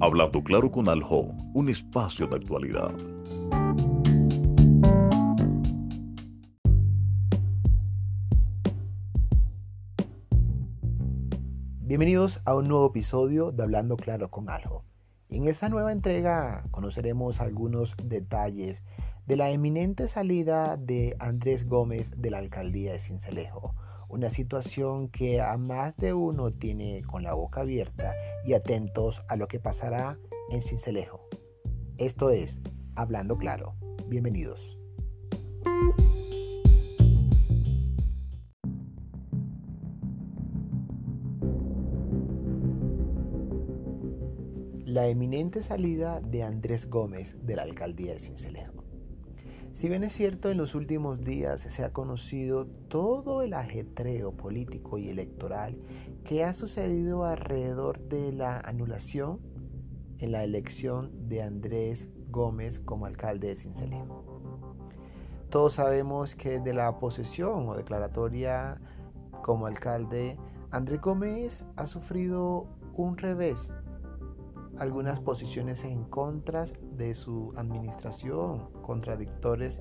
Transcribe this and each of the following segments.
Hablando claro con Aljo, un espacio de actualidad. Bienvenidos a un nuevo episodio de Hablando claro con Aljo. En esta nueva entrega conoceremos algunos detalles de la eminente salida de Andrés Gómez de la alcaldía de Cincelejo una situación que a más de uno tiene con la boca abierta y atentos a lo que pasará en Cincelejo. Esto es Hablando Claro. Bienvenidos. La eminente salida de Andrés Gómez de la alcaldía de Cincelejo. Si bien es cierto, en los últimos días se ha conocido todo el ajetreo político y electoral que ha sucedido alrededor de la anulación en la elección de Andrés Gómez como alcalde de Cincelejo. Todos sabemos que de la posesión o declaratoria como alcalde, Andrés Gómez ha sufrido un revés algunas posiciones en contra de su administración, contradictores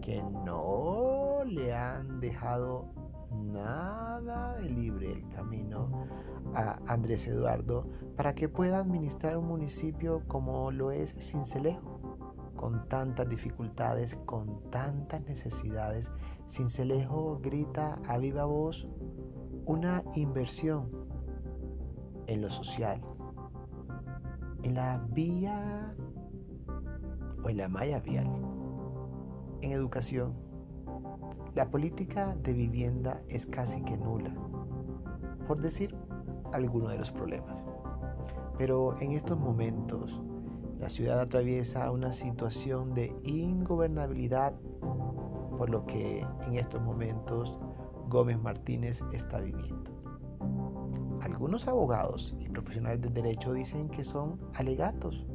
que no le han dejado nada de libre el camino a Andrés Eduardo para que pueda administrar un municipio como lo es Cincelejo, con tantas dificultades, con tantas necesidades. Cincelejo grita a viva voz una inversión en lo social, en la vía o en la malla vial. En educación, la política de vivienda es casi que nula, por decir alguno de los problemas. Pero en estos momentos, la ciudad atraviesa una situación de ingobernabilidad, por lo que en estos momentos Gómez Martínez está viviendo. Algunos abogados y profesionales del derecho dicen que son alegatos,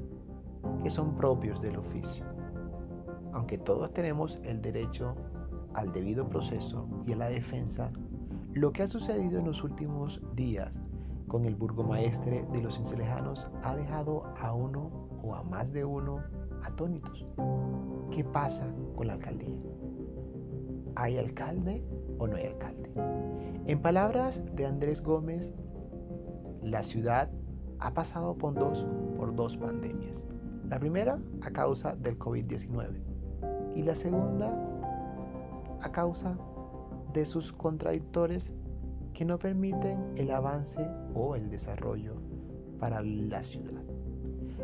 que son propios del oficio. Aunque todos tenemos el derecho al debido proceso y a la defensa, lo que ha sucedido en los últimos días con el burgomaestre de los encelejanos ha dejado a uno o a más de uno atónitos. ¿Qué pasa con la alcaldía? ¿Hay alcalde o no hay alcalde? En palabras de Andrés Gómez, la ciudad ha pasado por dos, por dos pandemias. La primera a causa del COVID-19 y la segunda a causa de sus contradictores que no permiten el avance o el desarrollo para la ciudad.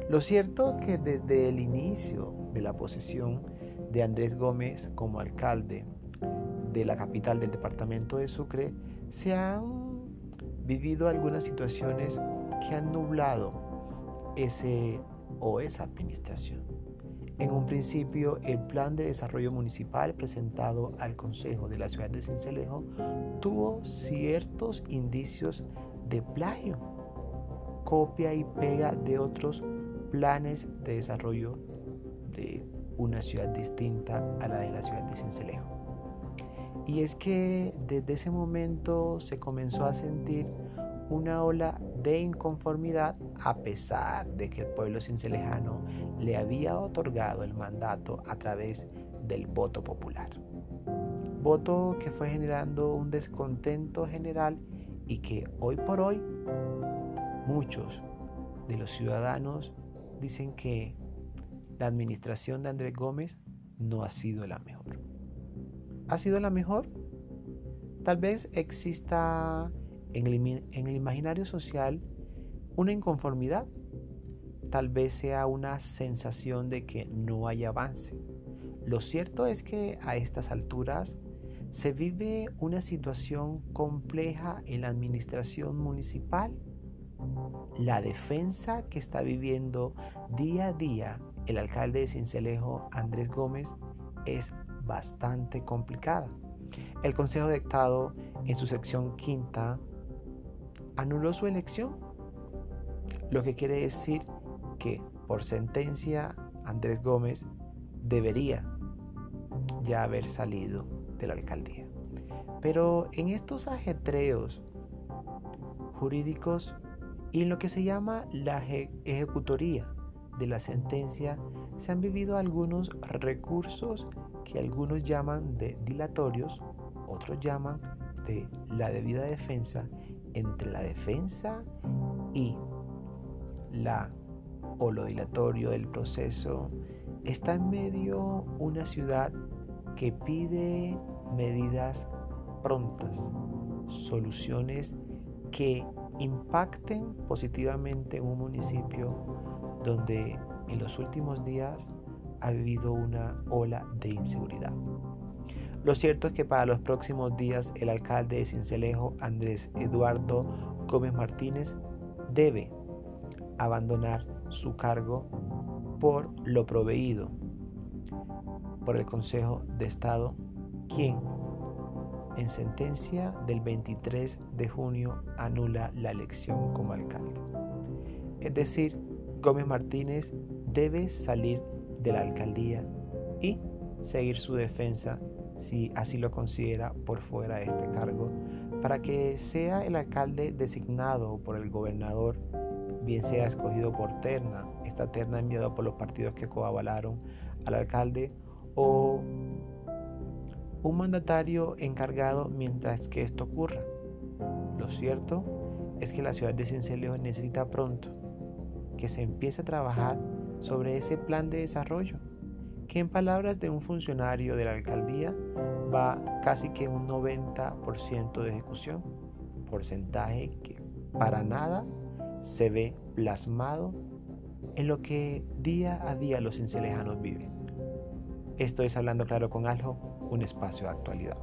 Lo cierto que desde el inicio de la posesión de Andrés Gómez como alcalde de la capital del departamento de Sucre, se han vivido algunas situaciones que han nublado ese o esa administración. En un principio, el plan de desarrollo municipal presentado al Consejo de la ciudad de Cincelejo tuvo ciertos indicios de plagio, copia y pega de otros planes de desarrollo de una ciudad distinta a la de la ciudad de Cincelejo. Y es que desde ese momento se comenzó a sentir una ola de inconformidad a pesar de que el pueblo cincelejano le había otorgado el mandato a través del voto popular. Voto que fue generando un descontento general y que hoy por hoy muchos de los ciudadanos dicen que la administración de Andrés Gómez no ha sido la mejor ha sido la mejor. Tal vez exista en el, imaginario social una inconformidad. Tal vez sea una sensación de que no hay avance. Lo cierto es que a estas alturas se vive una situación compleja en la administración municipal. La defensa que está viviendo día a día el alcalde de Cincelejo, Andrés Gómez, es bastante complicada. El Consejo de Estado, en su sección quinta, anuló su elección, lo que quiere decir que por sentencia Andrés Gómez debería ya haber salido de la alcaldía. Pero en estos ajetreos jurídicos Y en lo que se llama la ejecutoría de la sentencia se han vivido algunos recursos que algunos llaman de dilatorios, otros llaman de la debida defensa entre la defensa y la o lo dilatorio del proceso está en medio una ciudad que pide medidas prontas, soluciones que impacten positivamente un municipio donde en los últimos días ha vivido una ola de inseguridad. Lo cierto es que para los próximos días el alcalde de Cincelejo, Andrés Eduardo Gómez Martínez, debe abandonar su cargo por lo proveído por el Consejo de Estado, quien en sentencia del 23 de junio anula la elección como alcalde. Es decir, Gómez Martínez debe salir de la alcaldía y seguir su defensa si así lo considera por fuera de este cargo, para que sea el alcalde designado por el gobernador, bien sea escogido por terna, esta terna enviada por los partidos que coavalaron al alcalde, o un mandatario encargado mientras que esto ocurra. Lo cierto es que la ciudad de Cincelejo necesita pronto que se empiece a trabajar sobre ese plan de desarrollo, que en palabras de un funcionario de la alcaldía va casi que un 90% de ejecución, porcentaje que para nada se ve plasmado en lo que día a día los cincelejanos viven. Esto es Hablando Claro con Aljo, un espacio de actualidad.